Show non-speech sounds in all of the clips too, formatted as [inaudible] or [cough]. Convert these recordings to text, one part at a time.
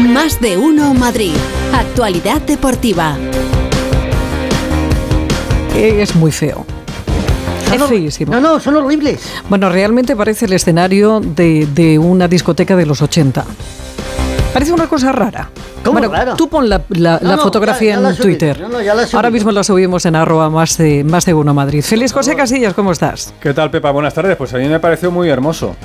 Más de uno Madrid. Actualidad deportiva. Es muy feo. Es feísimo. No, no, son horribles. Bueno, realmente parece el escenario de, de una discoteca de los 80. Parece una cosa rara. ¿Cómo bueno, rara? tú pon la, la- No, la no, fotografía ya- ya la en subí. Twitter. No, no, ya la subí. Ahora mismo la subimos en arroba más de, más de uno Madrid. Feliz José Casillas, ¿cómo estás? ¿Qué tal, Pepa? Buenas tardes. Pues a mí me pareció muy hermoso.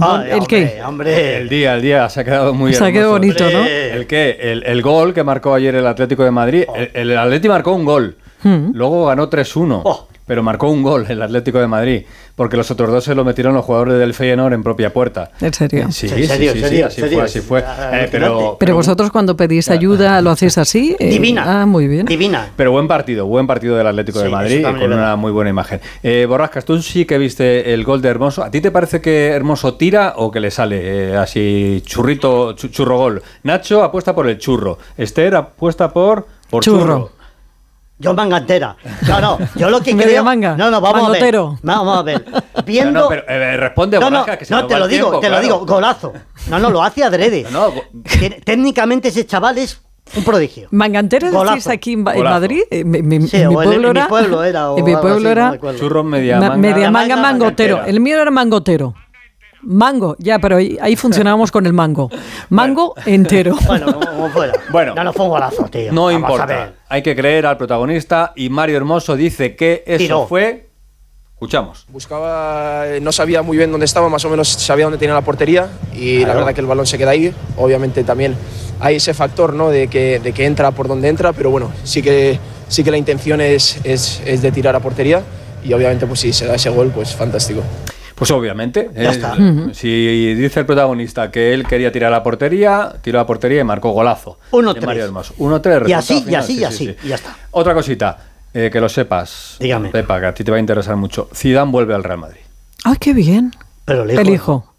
Ay, ¿El qué? hombre, Hombre, El día, el día se ha quedado muy Se ha quedado bonito, ¿no? ¿El qué? El, el gol que marcó ayer el Atlético de Madrid. El, el Atlético marcó un gol. Luego ganó 3-1. Oh. Pero marcó un gol el Atlético de Madrid. Porque los otros dos se lo metieron los jugadores del Feyenoord en propia puerta. ¿En serio? Sí, ¿En sí, serio, sí, en sí, serio, así fue, así fue. Ah, Eh, pero, vosotros cuando pedís ayuda lo hacéis así. eh, divina. Ah, muy bien. Divina. Pero buen partido, buen partido del Atlético de Madrid con una muy buena imagen. Eh, Borrascas, tú sí que viste el gol de Hermoso. ¿A ti te parece que Hermoso tira o que le sale eh, así churrito, chu- churro gol? Nacho apuesta por el churro. Esther apuesta por, por Churro. churro. Yo manga entera. No, no, yo lo que [laughs] Media creo... manga. No, no, vamos Mangotero. a ver. Vamos a ver. [laughs] Viendo... No, no, pero, eh, responde, No, no, que se no, nos te va lo el digo, tiempo, te lo digo, golazo. No, no, lo hace adrede. No, go- Técnicamente ese chaval es un prodigio. Mangantero Golazo. decís aquí en, en Golazo. Madrid. Eh, mi, mi- Sí, mi en- pueblo en mi era, pueblo era, [laughs] o en mi pueblo así, era no me acuerdo. churro media ma- manga. media manga, manga, mangotero. mangantera. El mío era mangotero. Mango, ya, pero ahí, ahí funcionábamos con el mango. Mango [laughs] entero. Bueno, como, fuera. Bueno. No, no fue un golazo, tío. No Vamos importa. Hay que creer al protagonista y Mario Hermoso dice que eso fue... Escuchamos. Buscaba, eh, no sabía muy bien dónde estaba, más o menos sabía dónde tenía la portería y la verdad que el balón se queda ahí. Obviamente también hay ese factor ¿no? de, que, de que entra por donde entra, pero bueno, sí que, sí que la intención es, es, es de tirar a portería y obviamente pues si se da ese gol, pues fantástico. Pues obviamente. Ya está. Si dice el protagonista que él quería tirar a la portería, tiró a la portería y marcó golazo. 1-3. de Mario Hermoso. 1-3. Y así, y así, sí, y sí, así, sí. y ya está. Otra cosita, eh, que lo sepas. Dígame. Pepa, que a ti te va a interesar mucho. Zidane vuelve al Real Madrid. Ay, qué bien. Pero lejos. El hijo.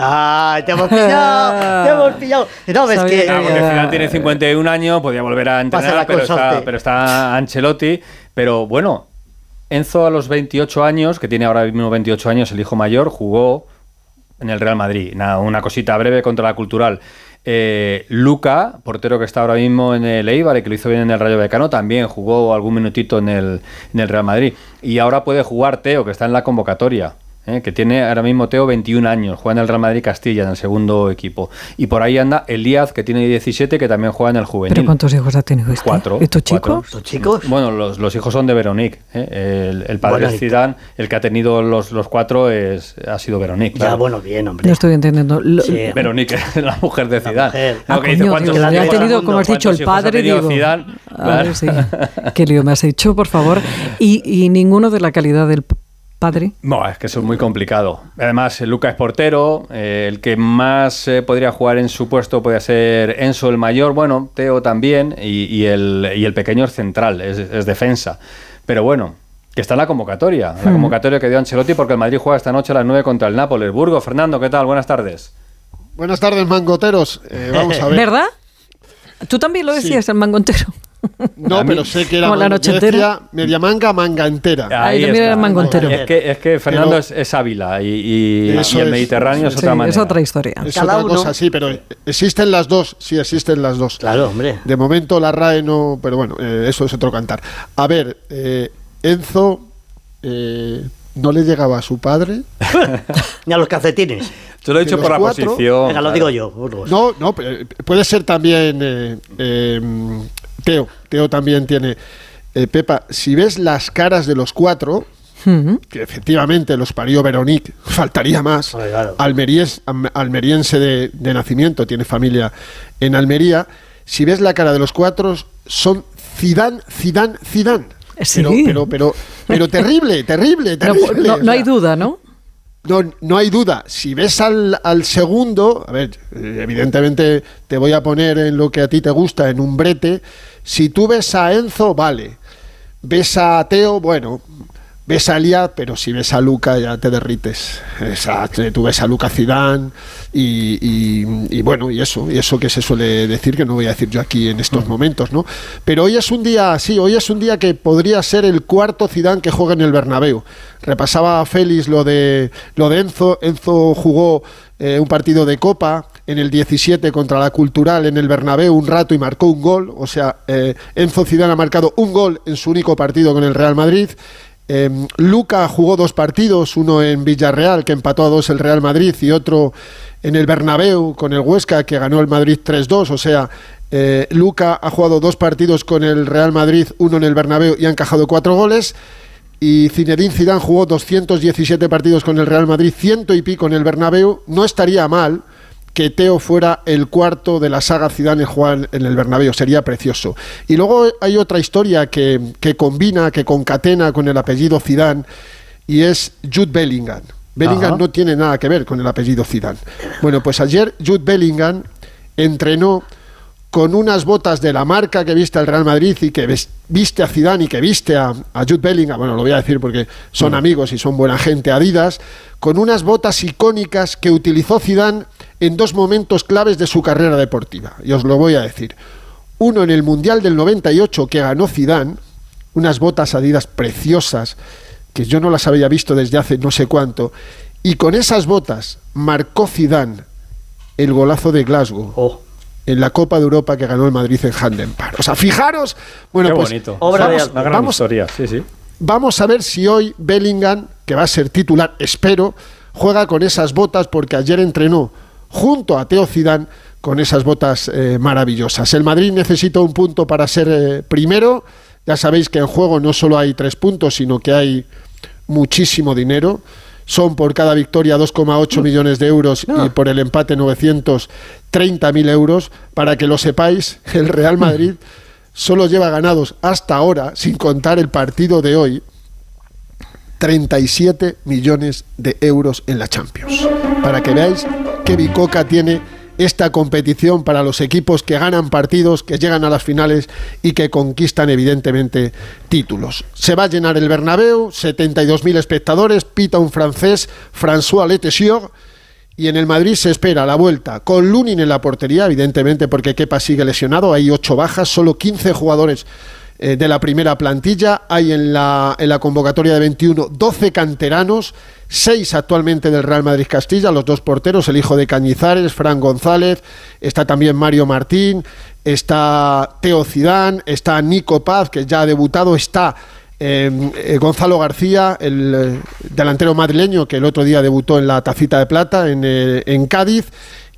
¡Ay, te hemos pillado! ¡Te hemos pillado! No, ves Sabía que... Claro, porque Eh, Zidane tiene 51 años, podía volver a entrenar, pero está, pero está Ancelotti. Pero bueno, Enzo a los 28 años, que tiene ahora mismo 28 años, el hijo mayor, jugó en el Real Madrid. Nada, una cosita breve contra la cultural. Eh, Luca, portero que está ahora mismo en el Eibar y que lo hizo bien en el Rayo Vallecano, también jugó algún minutito en el, en el Real Madrid. Y ahora puede jugar Teo, que está en la convocatoria. Eh, que tiene ahora mismo Teo 21 años, juega en el Real Madrid Castilla, en el segundo equipo. Y por ahí anda Elíaz, que tiene 17, que también juega en el juvenil. ¿Pero cuántos hijos ha tenido este? Cuatro. ¿Estos cuatro. chicos? Los chicos... Bueno, los, los hijos son de Veronique. ¿eh? El, el padre Bueno, es Zidane, el que ha tenido los, los cuatro es, ha sido Veronique. Ya, claro. bueno, bien, hombre. No estoy entendiendo. Lo- Sí. Veronique, [laughs] la mujer de Zidane. mujer. No, Ah, que dice, coño, ¿cuántos digo, la ya ha tenido, como has dicho, el padre, tenido digo. Zidane? A Claro. ver, [laughs] sí. Qué lío me has hecho, por favor. Y, y ninguno de la calidad del padre. No, es que eso es muy complicado. Además, eh, Luca es portero, eh, el que más eh, podría jugar en su puesto puede ser Enzo el mayor, bueno, Teo también, y, y el, y el pequeño es central, es, es defensa. Pero bueno, que está en la convocatoria, la convocatoria que dio Ancelotti porque el Madrid juega esta noche a las 9 contra el Nápoles. Burgo, Fernando, ¿qué tal? Buenas tardes. Buenas tardes, mangoteros. Eh, vamos a ver. [laughs] ¿Verdad? Tú también lo decías, el mango entero. No, pero sé que era la manga- noche yo entera. decía media manga, manga entera. Ahí también era mango entero. Es que, es que Fernando Pero- es, es Ávila y, y- Eso y el. Mediterráneo es Sí, otra manera. es otra historia. Es Cada otra uno. cosa, sí, pero existen las dos. Sí, existen las dos. Claro, hombre. De momento la RAE no, pero bueno, eh, eso es otro cantar. A ver, eh, Enzo eh, no le llegaba a su padre. [laughs] Ni a los calcetines. Te lo he dicho por la cuatro- posición. Venga, lo digo yo, Burgos. No, no, puede ser también eh, eh, Teo. Teo también tiene. eh, Pepa, si ves las caras de los cuatro, que efectivamente los parió Veronique, [laughs] faltaría más. Claro. Almeríes- almeriense de, de nacimiento, tiene familia en Almería. Si ves la cara de los cuatro, son Zidane, Zidane, Zidane. Sí. Pero, pero, pero, pero terrible, terrible, No, terrible. no- hay duda, ¿no? No, no hay duda. Si ves al, al segundo, a ver, eh, evidentemente te voy a poner en lo que a ti te gusta, en un brete. Si tú ves a Enzo, vale. Ves a Teo, bueno. Ves a Elia, pero si ves a Luca ya te derrites. Esa- tú ves a Luca Zidane y, y- y bueno, y eso, y eso que se suele decir, que no voy a decir yo aquí en estos momentos, ¿no? Pero hoy es un día, sí, hoy es un día que podría ser el cuarto Zidane que juega en el Bernabéu. Repasaba Félix lo de lo de Enzo, Enzo jugó eh, un partido de Copa, en el 17 contra la Cultural en el Bernabéu un rato y marcó un gol. O sea, eh, Enzo Zidane ha marcado un gol en su único partido con el Real Madrid. Eh, Luca jugó dos partidos, uno en Villarreal, que empató a dos el Real Madrid, y otro en el Bernabéu con el Huesca, que ganó el Madrid 3-2. O sea, eh, Luca ha jugado dos partidos con el Real Madrid, uno en el Bernabéu y ha encajado cuatro goles. Y Zinedine Zidane jugó 217 partidos con el Real Madrid, ciento y pico en el Bernabéu. No estaría mal que Teo fuera el cuarto de la saga Zidane Juan en el Bernabéu, sería precioso. Y luego hay otra historia que, que combina, que concatena con el apellido Zidane y es Jude Bellingham. Bellingham Ajá. no tiene nada que ver con el apellido Zidane. Bueno, pues ayer Jude Bellingham entrenó con unas botas de la marca que viste al Real Madrid y que viste a Zidane y que viste a, a Jude Bellingham, bueno, lo voy a decir porque son amigos y son buena gente, Adidas, con unas botas icónicas que utilizó Zidane en dos momentos claves de su carrera deportiva. Y os lo voy a decir. Uno en el Mundial del 98 que ganó Zidane, unas botas Adidas preciosas que yo no las había visto desde hace no sé cuánto, y con esas botas marcó Zidane el golazo de Glasgow Oh, en la Copa de Europa que ganó el Madrid en Handen Park. O sea, fijaros, bueno, Qué pues bonito. Obra de vamos. Una gran vamos- historia, sí, sí. vamos a ver si hoy Bellingham, que va a ser titular, espero, juega con esas botas porque ayer entrenó junto a Teo Zidane con esas botas eh, maravillosas. El Madrid necesita un punto para ser eh, primero. Ya sabéis que en juego no solo hay tres puntos, sino que hay muchísimo dinero. Son por cada victoria 2,8 millones de euros y por el empate 930.000 euros. Para que lo sepáis, el Real Madrid [laughs] solo lleva ganados hasta ahora, sin contar el partido de hoy, 37 millones de euros en la Champions. Para que veáis qué bicoca tiene esta competición para los equipos que ganan partidos, que llegan a las finales y que conquistan evidentemente títulos. Se va a llenar el Bernabéu, 72.000 espectadores, pita un francés, François Letessier, y en el Madrid se espera la vuelta con Lunin en la portería, evidentemente porque Kepa sigue lesionado, hay ocho bajas, solo 15 jugadores eh, de la primera plantilla, hay en la, en la convocatoria de 21 12 canteranos, 6 actualmente del Real Madrid Castilla, los dos porteros, el hijo de Cañizares, Fran González, está también Mario Martín, está Teo Zidane, está Nico Paz, que ya ha debutado, está eh, eh, Gonzalo García, el eh, delantero madrileño que el otro día debutó en la tacita de plata en, eh, en Cádiz.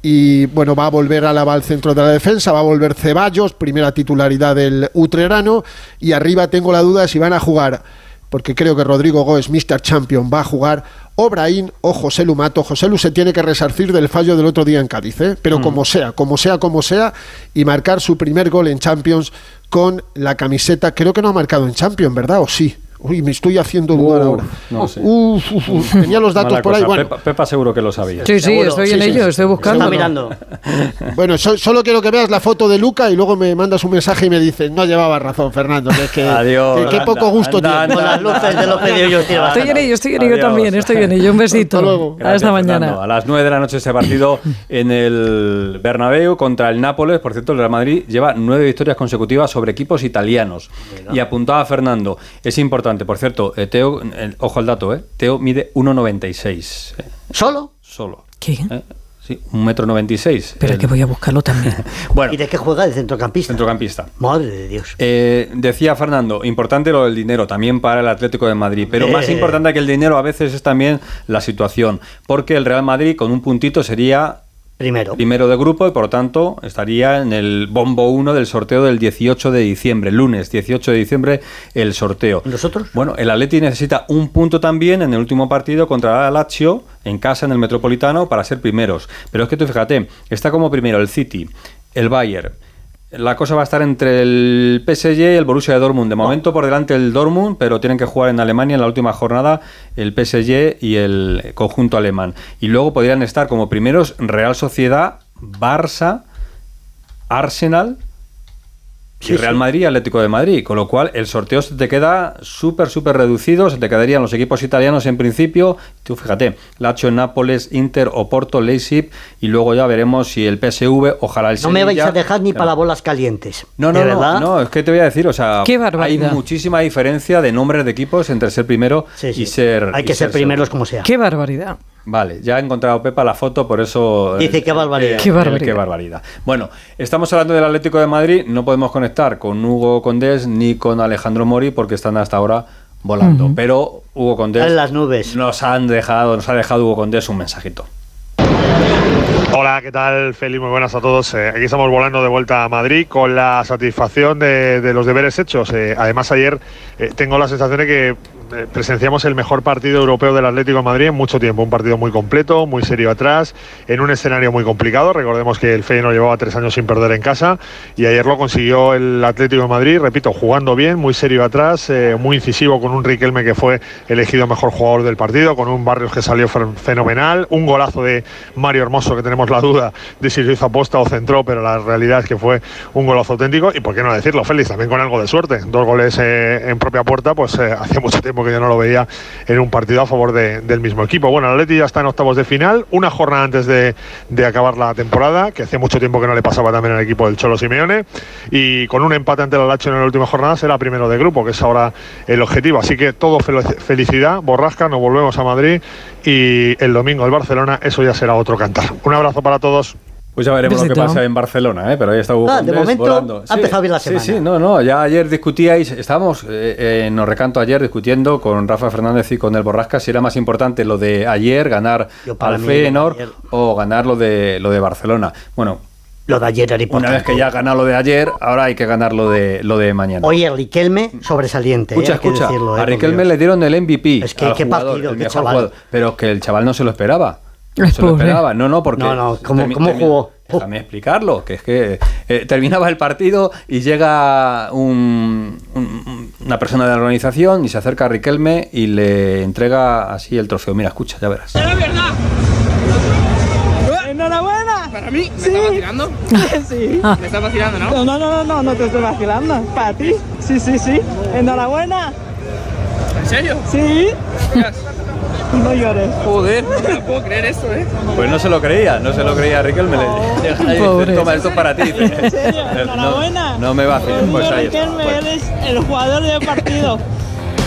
Y bueno, va a volver Álava al centro de la defensa, va a volver Ceballos, primera titularidad del Utrerano. Y arriba tengo la duda de si van a jugar, porque creo que Rodrigo Goes, Mr. Champion, va a jugar o Brahim o José Lumato. José Lu se tiene que resarcir del fallo del otro día en Cádiz, ¿eh? pero como sea, como sea, como sea, y marcar su primer gol en Champions con la camiseta. Creo que no ha marcado en Champions, ¿verdad? ¿O sí? Uy, me estoy haciendo dudar Uf, ahora. no sé. Uf, uf, uf. Tenía los datos Mala por ahí. Bueno, Pepa, Pepa seguro que lo sabía. Sí, sí, Seguro. estoy Sí, en sí, ello, sí. estoy buscando. está mirando. [laughs] Bueno, so- solo quiero que veas la foto de Luca y luego me mandas un mensaje y me dices, no llevaba razón, Fernando, que, es que, Adiós, que- que anda, poco gusto anda, tiene. Con las luces de los medios Estoy en ello, estoy en ello Adiós. también, estoy en ello. Un besito. Hasta luego. A esta mañana. Fernando. A las 9 de la noche ese partido en el Bernabéu contra el Nápoles. Por cierto, el Real Madrid lleva nueve victorias consecutivas sobre equipos italianos. Y apuntaba Fernando, es importante, por cierto, eh, Teo, eh, ojo al dato, eh, Teo mide 1,96 eh, ¿Solo? solo. ¿Qué? Eh, Sí, 1,96 m. Espera que voy a buscarlo también. [laughs] Bueno, ¿Y de qué juega? ¿De centrocampista? centrocampista. Madre de Dios. Eh, decía Fernando, importante lo del dinero también para el Atlético de Madrid, pero más importante que el dinero a veces es también la situación, porque el Real Madrid con un puntito sería Primero. primero de grupo y por lo tanto estaría en el bombo 1 del sorteo del 18 de diciembre, lunes 18 de diciembre el sorteo. ¿Y nosotros? Bueno, el Atleti necesita un punto también en el último partido contra el Lazio en casa en el Metropolitano para ser primeros. Pero es que tú fíjate, está como primero el City, el Bayern. La cosa va a estar entre el PSG y el Borussia de Dortmund. De momento por delante el Dortmund, pero tienen que jugar en Alemania en la última jornada el PSG y el conjunto alemán. Y luego podrían estar como primeros Real Sociedad, Barça, Arsenal Sí, Real sí. Madrid y Atlético de Madrid, con lo cual el sorteo se te queda súper, súper reducido, se te quedarían los equipos italianos en principio, tú fíjate, Lazio, Nápoles, Inter, Oporto, Leipzig, y luego ya veremos si el PSV, ojalá el No me vais a dejar ni Claro. para bolas calientes. No, no, ¿De no, verdad? no, es que te voy a decir, o sea, Qué hay muchísima diferencia de nombres de equipos entre ser primero Sí, sí. y ser Hay que ser primeros como sea. Qué barbaridad. Vale, ya ha encontrado Pepa la foto, por eso... Dice, el- qué barbaridad. Qué el barbaridad. qué barbaridad. Bueno, estamos hablando del Atlético de Madrid, no podemos conectar con Hugo Condés ni con Alejandro Mori porque están hasta ahora volando. Pero Hugo Condés... En las nubes. Nos han dejado, nos ha dejado Hugo Condés un mensajito. Hola, ¿qué tal? Feliz, muy buenas a todos. Eh, aquí estamos volando de vuelta a Madrid con la satisfacción de, de los deberes hechos. Eh, además, ayer eh, tengo la sensación de que eh, presenciamos el mejor partido europeo del Atlético de Madrid en mucho tiempo. Un partido muy completo, muy serio atrás, en un escenario muy complicado. Recordemos que el Feyenoord llevaba tres años sin perder en casa y ayer lo consiguió el Atlético de Madrid, repito, jugando bien, muy serio atrás, eh, muy incisivo con un Riquelme que fue elegido mejor jugador del partido, con un Barrios que salió fen- fenomenal, un golazo de Mario Hermoso que tenemos la duda de si lo hizo aposta o centró, pero la realidad es que fue un golazo auténtico y por qué no decirlo, Félix, también con algo de suerte. Dos goles eh, en propia puerta, pues eh, [laughs] hacía mucho tiempo que yo no lo veía en un partido a favor de- del mismo equipo. Bueno, el Atleti ya está en octavos de final, una jornada antes de, acabar la temporada, que hacía mucho tiempo que no le pasaba también al equipo del Cholo Simeone, y con un empate ante el Alacho en la última jornada será primero de grupo, que es ahora el objetivo. Así que todo fel- felicidad, borrasca, nos volvemos a Madrid y el domingo el Barcelona, eso ya será otro cantar. Un abrazo para todos. Pues ya veremos lo que Besito. pasa en Barcelona, ¿eh? pero ahí está Hugo Ah, de momento volando. ha empezado bien la semana. Sí, sí, no, no, ya ayer discutíais, estábamos eh, eh, en Nos Recanto ayer discutiendo con Rafa Fernández y con el Borrasca si era más importante lo de ayer, ganar al Feyenoord o ganar lo de, lo de Barcelona. Bueno, Lo de ayer era una importante. vez que ya ha ganado lo de ayer, ahora hay que ganar lo de, lo de mañana. Oye, Riquelme, sobresaliente. Escucha, eh, escucha. decirlo, eh, a Riquelme le dieron el MVP. Es que qué jugador, partido, el qué mejor chaval. jugador. Pero que el chaval no se lo esperaba. No Es se lo pobre. esperaba. No, no, porque. No, no, ¿cómo- cómo jugó? Déjame explicarlo, que es que eh, terminaba el partido y llega un- un- una persona de la organización y se acerca a Riquelme y le entrega así el trofeo. Mira, escucha, ya verás. ¡Enhorabuena! ¿Para mí? ¿Me estás vacilando? [laughs] sí. ¿Me estás vacilando, no? No, no, no, no, no te estoy vacilando. Para ti. Sí, sí, sí. ¡Enhorabuena! ¿En serio? Sí. No llores. Joder, no me puedo creer esto, ¿eh? Pues no se lo creía, no se lo creía Riquelme. Pobre. Toma, esto es para ti. [laughs] ¿En serio? [laughs] no, Enhorabuena. no me vaciles, pues ahí está. Riquelme, eres el jugador del partido.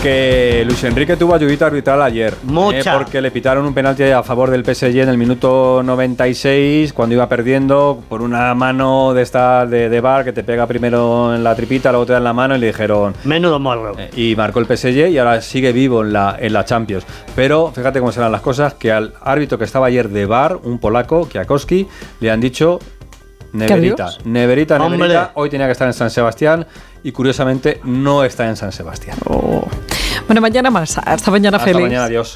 Que Luis Enrique tuvo ayudita arbitral ayer. Mucha. eh, porque le pitaron un penalti a favor del PSG en el minuto 96, cuando iba perdiendo, por una mano de esta de, de bar que te pega primero en la tripita, luego te dan la mano y le dijeron. Menudo morro. eh, Y marcó el PSG y ahora sigue vivo en la, en la Champions. Pero fíjate cómo serán las cosas, que al árbitro que estaba ayer de bar, un polaco, Kiakowski, le han dicho neverita, neverita, Hombre. neverita. Hoy tenía que estar en San Sebastián y curiosamente no está en San Sebastián. Oh. Bueno, mañana más. Hasta mañana, Hasta Félix. mañana, adiós.